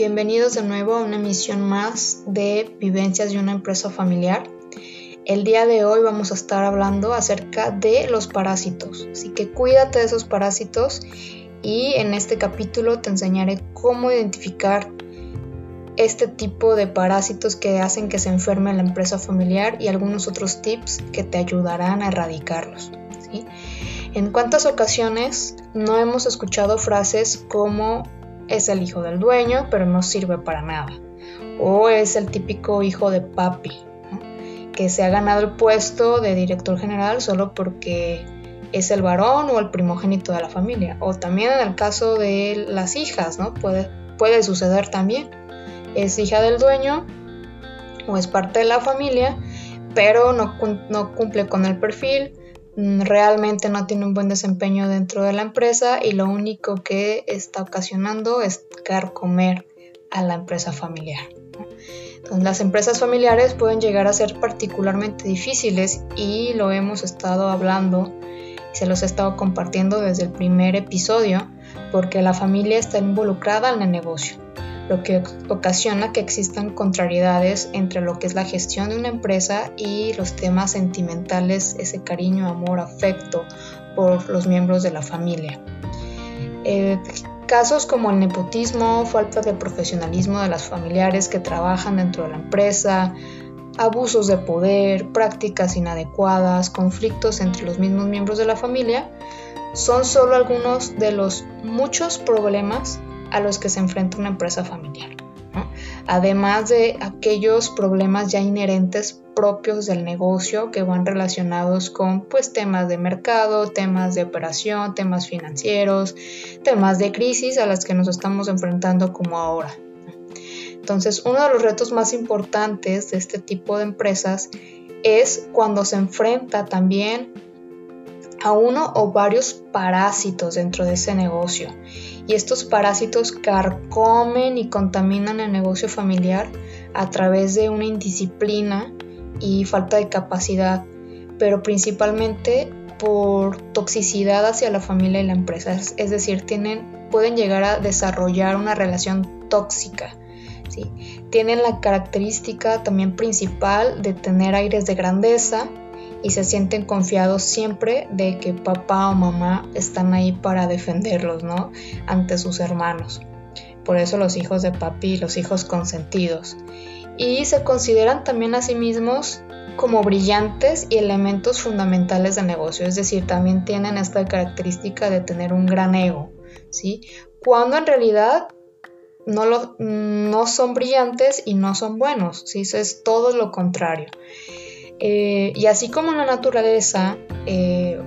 Bienvenidos de nuevo a una emisión más de Vivencias de una empresa familiar. El día de hoy vamos a estar hablando acerca de los parásitos, así que cuídate de esos parásitos y en este capítulo te enseñaré cómo identificar este tipo de parásitos que hacen que se enferme la empresa familiar y algunos otros tips que te ayudarán a erradicarlos. En cuántas ocasiones no hemos escuchado frases como es el hijo del dueño, pero no sirve para nada. O es el típico hijo de papi, que se ha ganado el puesto de director general solo porque es el varón o el primogénito de la familia. O también en el caso de las hijas, ¿no? Puede, puede suceder también. Es hija del dueño o es parte de la familia, pero no, no cumple con el perfil, realmente no tiene un buen desempeño dentro de la empresa y lo único que está ocasionando es comer a la empresa familiar. Las empresas familiares pueden llegar a ser particularmente difíciles y lo hemos estado hablando y se los he estado compartiendo desde el primer episodio porque la familia está involucrada en el negocio lo que ocasiona que existan contrariedades entre lo que es la gestión de una empresa y los temas sentimentales, ese cariño, amor, afecto por los miembros de la familia. Eh, casos como el nepotismo, falta de profesionalismo de las familiares que trabajan dentro de la empresa, abusos de poder, prácticas inadecuadas, conflictos entre los mismos miembros de la familia, son solo algunos de los muchos problemas a los que se enfrenta una empresa familiar. Además de aquellos problemas ya inherentes propios del negocio que van relacionados con pues temas de mercado, temas de operación, temas financieros, temas de crisis a las que nos estamos enfrentando como ahora. Entonces, uno de los retos más importantes de este tipo de empresas es cuando se enfrenta también a uno o varios parásitos dentro de ese negocio y estos parásitos carcomen y contaminan el negocio familiar a través de una indisciplina y falta de capacidad, pero principalmente por toxicidad hacia la familia y la empresa, es decir, tienen, pueden llegar a desarrollar una relación tóxica. Tienen la característica también principal de tener aires de grandeza, y se sienten confiados siempre de que papá o mamá están ahí para defenderlos, ¿no? Ante sus hermanos. Por eso los hijos de papi, los hijos consentidos. Y se consideran también a sí mismos como brillantes y elementos fundamentales del negocio, es decir, también tienen esta característica de tener un gran ego, ¿sí? Cuando en realidad no, lo, no son brillantes y no son buenos, ¿sí? Eso es todo lo contrario. Eh, y así como en la naturaleza, eh,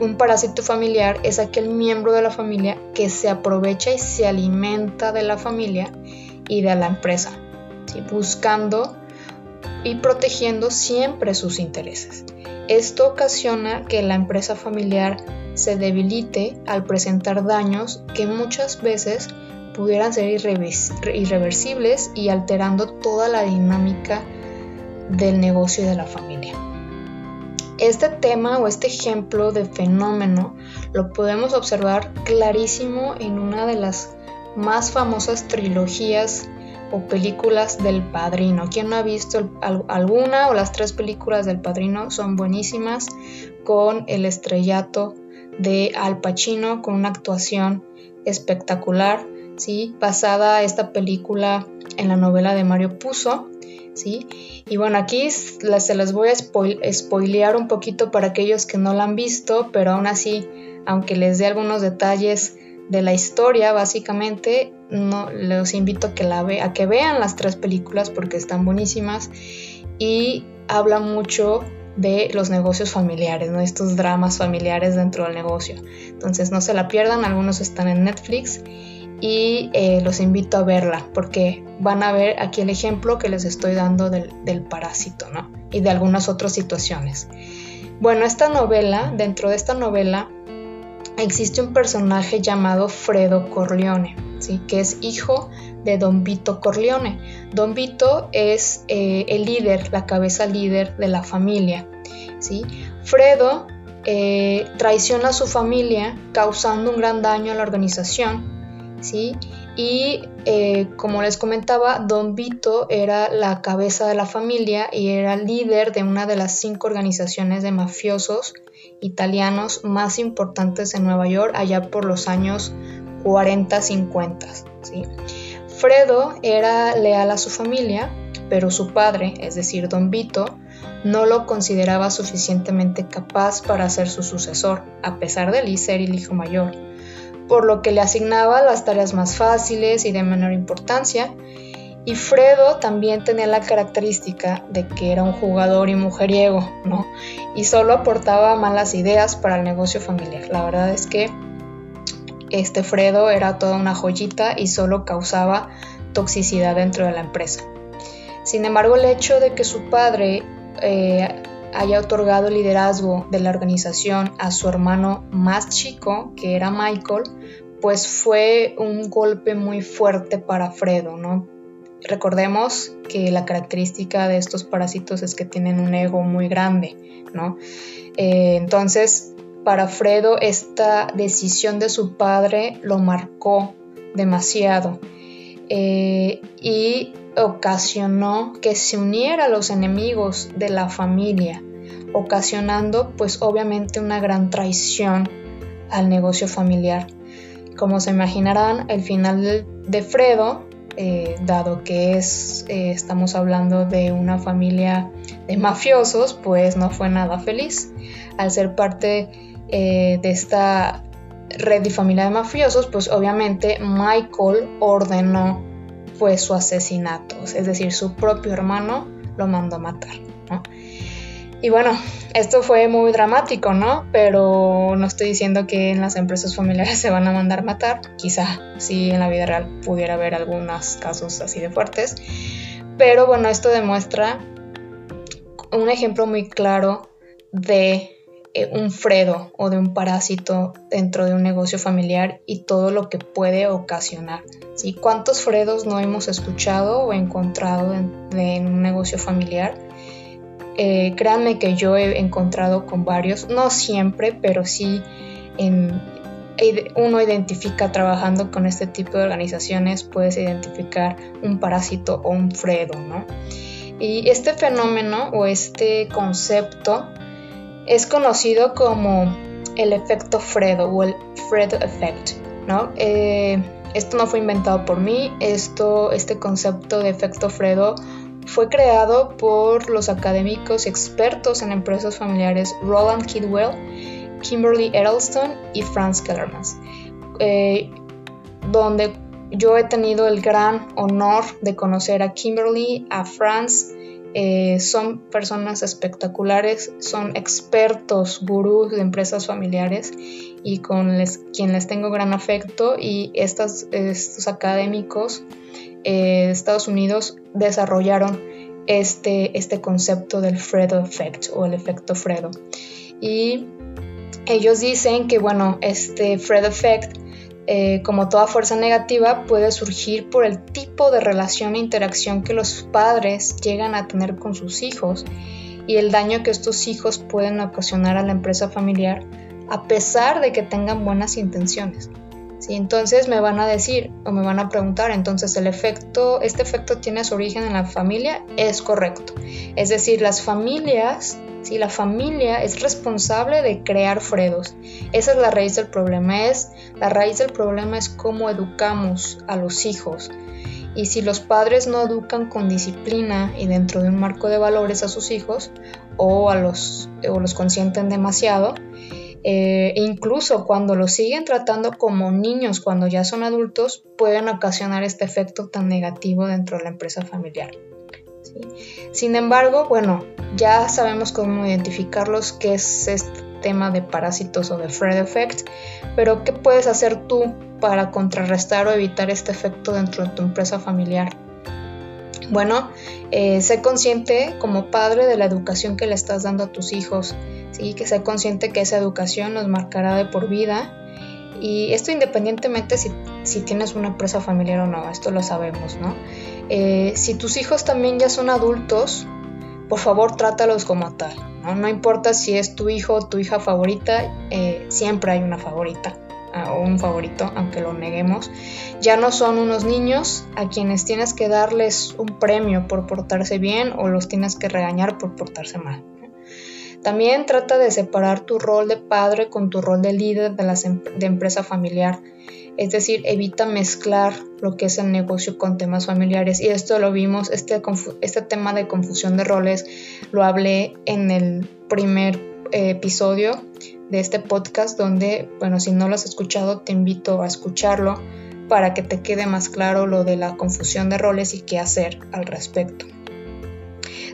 un parásito familiar es aquel miembro de la familia que se aprovecha y se alimenta de la familia y de la empresa, buscando y protegiendo siempre sus intereses. Esto ocasiona que la empresa familiar se debilite al presentar daños que muchas veces pudieran ser irreversibles y alterando toda la dinámica del negocio y de la familia. Este tema o este ejemplo de fenómeno lo podemos observar clarísimo en una de las más famosas trilogías o películas del Padrino. Quien no ha visto alguna o las tres películas del Padrino son buenísimas con el estrellato de Al Pacino con una actuación espectacular, ¿sí? basada esta película en la novela de Mario Puzo Y bueno, aquí se las voy a spoilear un poquito para aquellos que no la han visto, pero aún así, aunque les dé algunos detalles de la historia, básicamente, no, los invito a que, a que vean las tres películas porque están buenísimas y hablan mucho de los negocios familiares, ¿no? estos dramas familiares dentro del negocio. Entonces no se la pierdan, algunos están en Netflix y eh, los invito a verla porque van a ver aquí el ejemplo que les estoy dando del, parásito ¿no? y de algunas otras situaciones. Bueno, esta novela, dentro de esta novela, existe un personaje llamado Fredo Corleone, ¿sí? que es hijo de Don Vito Corleone. Don Vito es eh, el líder, la cabeza líder de la familia. ¿sí? Fredo eh, traiciona a su familia causando un gran daño a la organización ¿sí? Y eh, como les comentaba, Don Vito era la cabeza de la familia y era líder de una de las cinco organizaciones de mafiosos italianos más importantes en Nueva York allá por los años 40-50. ¿sí? Fredo era leal a su familia, pero su padre, es decir, Don Vito, no lo consideraba suficientemente capaz para ser su sucesor, a pesar de ser el hijo mayor por lo que le asignaba las tareas más fáciles y de menor importancia. Y Fredo también tenía la característica de que era un jugador y mujeriego, ¿no? Y solo aportaba malas ideas para el negocio familiar. La verdad es que este Fredo era toda una joyita y solo causaba toxicidad dentro de la empresa. Sin embargo, el hecho de que su padre eh, haya otorgado liderazgo de la organización a su hermano más chico, que era Michael, pues fue un golpe muy fuerte para Fredo, ¿no? Recordemos que la característica de estos parásitos es que tienen un ego muy grande, ¿no? Eh, entonces, para Fredo esta decisión de su padre lo marcó demasiado eh, y ocasionó que se uniera a los enemigos de la familia, ocasionando pues obviamente una gran traición al negocio familiar. Como se imaginarán, el final de Fredo, eh, dado que es, eh, estamos hablando de una familia de mafiosos, pues no fue nada feliz. Al ser parte eh, de esta red y familia de mafiosos, pues obviamente Michael ordenó pues su asesinato, es decir, su propio hermano lo mandó a matar. Y bueno, esto fue muy dramático, ¿no? Pero no estoy diciendo que en las empresas familiares se van a mandar matar. Quizá sí en la vida real pudiera haber algunos casos así de fuertes. Pero bueno, esto demuestra un ejemplo muy claro de un fredo o de un parásito dentro de un negocio familiar y todo lo que puede ocasionar. ¿sí? ¿Cuántos fredos no hemos escuchado o encontrado en un negocio familiar? Eh, créanme que yo he encontrado con varios, no siempre, pero sí uno identifica trabajando con este tipo de organizaciones, puedes identificar un parásito o un fredo, ¿no? Y este fenómeno o este concepto es conocido como el efecto Fredo o el Fredo Effect, ¿no? Eh, esto no fue inventado por mí, esto, este concepto de efecto Fredo fue creado por los académicos expertos en empresas familiares Roland Kidwell, Kimberly Edelstone y Franz Kellerman, eh, donde yo he tenido el gran honor de conocer a Kimberly, a Franz, eh, son personas espectaculares, son expertos, gurús de empresas familiares y con les, quien les tengo gran afecto y estos académicos eh, de Estados Unidos desarrollaron este, este concepto del Fredo Effect o el efecto Fredo. Y ellos dicen que, bueno, este Fredo Effect, eh, como toda fuerza negativa, puede surgir por el tipo de relación e interacción que los padres llegan a tener con sus hijos y el daño que estos hijos pueden ocasionar a la empresa familiar a pesar de que tengan buenas intenciones. ¿sí? Entonces me van a decir o me van a preguntar, entonces el efecto, este efecto tiene su origen en la familia, es correcto. Es decir, las familias, ¿sí? la familia es responsable de crear fredos. Esa es la raíz del problema, es la raíz del problema es cómo educamos a los hijos. Y si los padres no educan con disciplina y dentro de un marco de valores a sus hijos, o, los, o los consienten demasiado, eh, incluso cuando los siguen tratando como niños cuando ya son adultos, pueden ocasionar este efecto tan negativo dentro de la empresa familiar. Sin embargo, bueno, ya sabemos cómo identificarlos, qué es este tema de parásitos o de Fred Effect, pero ¿qué puedes hacer tú para contrarrestar o evitar este efecto dentro de tu empresa familiar? Bueno, eh, sé consciente como padre de la educación que le estás dando a tus hijos que sea consciente que esa educación nos marcará de por vida. Y esto independientemente si, si tienes una empresa familiar o no, esto lo sabemos, ¿no? Eh, si tus hijos también ya son adultos, por favor trátalos como tal, ¿no? Importa si es tu hijo o tu hija favorita, eh, siempre hay una favorita. o un favorito, aunque lo neguemos. Ya no son unos niños a quienes tienes que darles un premio por portarse bien o los tienes que regañar por portarse mal. También trata de separar tu rol de padre con tu rol de líder de, la de empresa familiar. Es decir, evita mezclar lo que es el negocio con temas familiares. Y esto lo vimos, este, este tema de confusión de roles, lo hablé en el primer eh, episodio de este podcast, donde, bueno, si no lo has escuchado, te invito a escucharlo para que te quede más claro lo de la confusión de roles y qué hacer al respecto.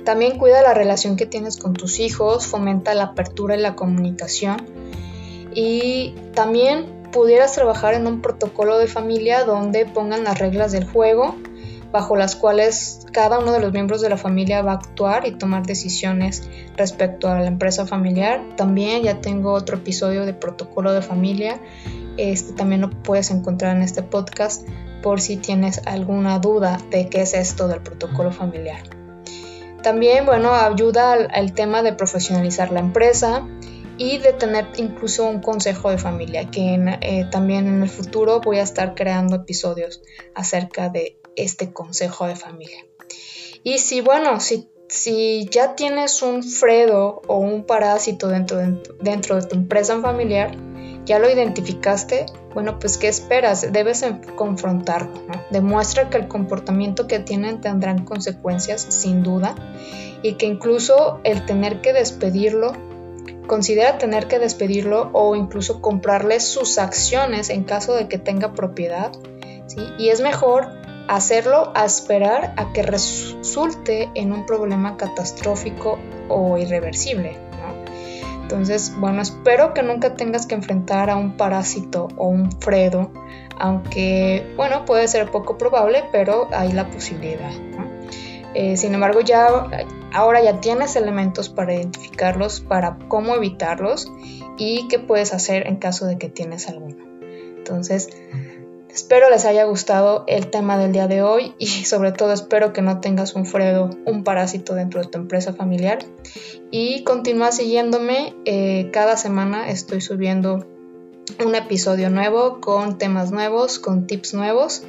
También cuida la relación que tienes con tus hijos, fomenta la apertura y la comunicación. Y también pudieras trabajar en un protocolo de familia donde pongan las reglas del juego bajo las cuales cada uno de los miembros de la familia va a actuar y tomar decisiones respecto a la empresa familiar. También ya tengo otro episodio de protocolo de familia. Este también lo puedes encontrar en este podcast por si tienes alguna duda de qué es esto del protocolo familiar. También, bueno, ayuda al, tema de profesionalizar la empresa y de tener incluso un consejo de familia, que eh, también en el futuro voy a estar creando episodios acerca de este consejo de familia. Y si, bueno, si, si ya tienes un fredo o un parásito dentro dentro de tu empresa familiar, ¿Ya lo identificaste? Bueno, pues ¿qué esperas? Debes confrontarlo. Demuestra que el comportamiento que tienen tendrán consecuencias, sin duda, y que incluso el tener que despedirlo, considera tener que despedirlo o incluso comprarle sus acciones en caso de que tenga propiedad. Y es mejor hacerlo a esperar a que resulte en un problema catastrófico o irreversible. Entonces, bueno, espero que nunca tengas que enfrentar a un parásito o un fredo, aunque, bueno, puede ser poco probable, pero hay la posibilidad. Eh, sin embargo, ya ahora ya tienes elementos para identificarlos, para cómo evitarlos y qué puedes hacer en caso de que tienes alguno. Entonces, Espero les haya gustado el tema del día de hoy y sobre todo espero que no tengas un fredo, un parásito dentro de tu empresa familiar. Y continúa siguiéndome. Eh, cada semana estoy subiendo un episodio nuevo con temas nuevos, con tips nuevos.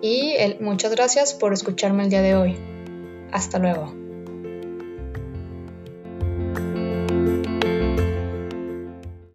Y muchas gracias por escucharme el día de hoy. Hasta luego.